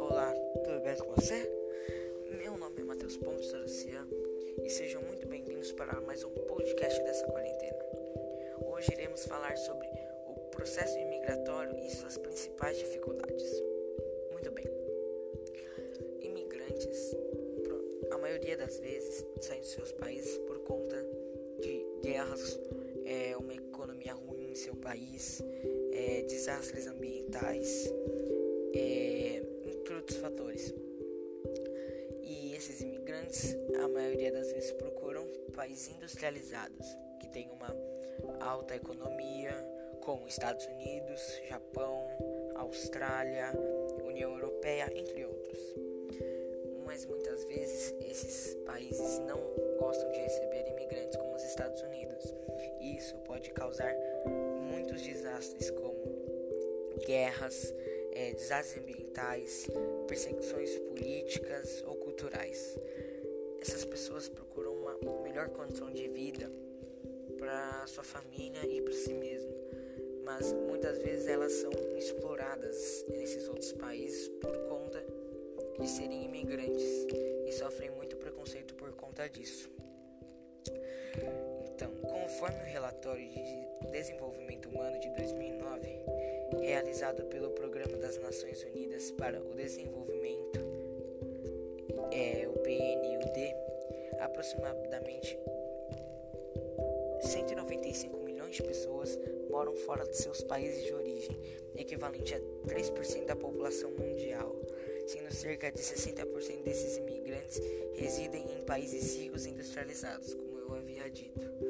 Olá, tudo bem com você? Meu nome é Matheus Pontes Dorocia e sejam muito bem-vindos para mais um podcast dessa quarentena. Hoje iremos falar sobre o processo imigratório e suas principais dificuldades. Muito bem. Imigrantes, a maioria das vezes, saem de seus países por conta de guerras, é, uma economia ruim seu país, é, desastres ambientais, é, entre outros fatores. E esses imigrantes, a maioria das vezes, procuram países industrializados, que têm uma alta economia, como Estados Unidos, Japão, Austrália, União Europeia, entre outros. Mas muitas vezes esses países não gostam de receber imigrantes como os Estados Unidos. E isso pode causar desastres como guerras, é, desastres ambientais, perseguições políticas ou culturais. Essas pessoas procuram uma melhor condição de vida para sua família e para si mesmo, mas muitas vezes elas são exploradas nesses outros países por conta de serem imigrantes e sofrem muito preconceito por conta disso. Então, conforme o relatório de desenvolvimento humano de 2009, realizado pelo Programa das Nações Unidas para o Desenvolvimento, é, o PNUD, aproximadamente 195 milhões de pessoas moram fora de seus países de origem, equivalente a 3% da população mundial, sendo cerca de 60% desses imigrantes residem em países ricos e industrializados, como eu havia dito.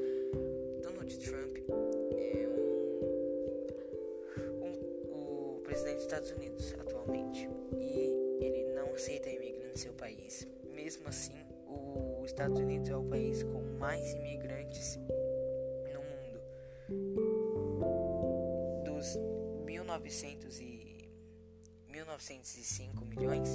Donald Trump é um, um, o presidente dos Estados Unidos atualmente e ele não aceita imigrantes em seu país. Mesmo assim, os Estados Unidos é o país com mais imigrantes 1900 e 1905 milhões,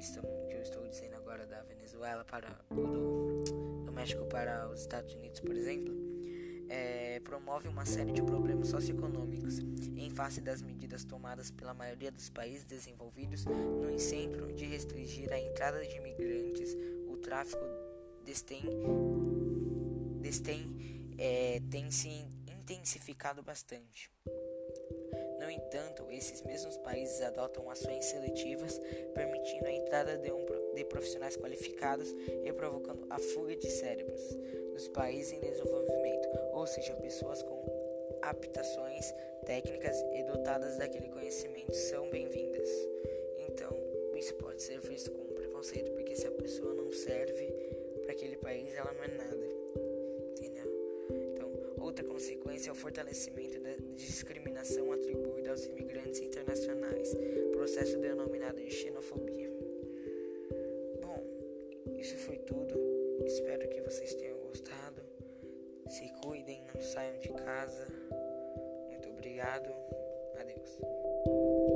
estão, que eu estou dizendo agora da Venezuela para do, do México para os Estados Unidos, por exemplo, é, promove uma série de problemas socioeconômicos em face das medidas tomadas pela maioria dos países desenvolvidos no incêndio de restringir a entrada de imigrantes, o tráfico destem, destem é, tem se intensificado bastante. No entanto, esses mesmos países adotam ações seletivas, permitindo a entrada de, um, de profissionais qualificados e provocando a fuga de cérebros dos países em desenvolvimento, ou seja, pessoas com aptações técnicas e dotadas daquele conhecimento são bem-vindas. Então, isso pode ser visto como preconceito, porque se a pessoa não fortalecimento da discriminação atribuída aos imigrantes internacionais, processo denominado de xenofobia. Bom, isso foi tudo. Espero que vocês tenham gostado. Se cuidem, não saiam de casa. Muito obrigado. Adeus.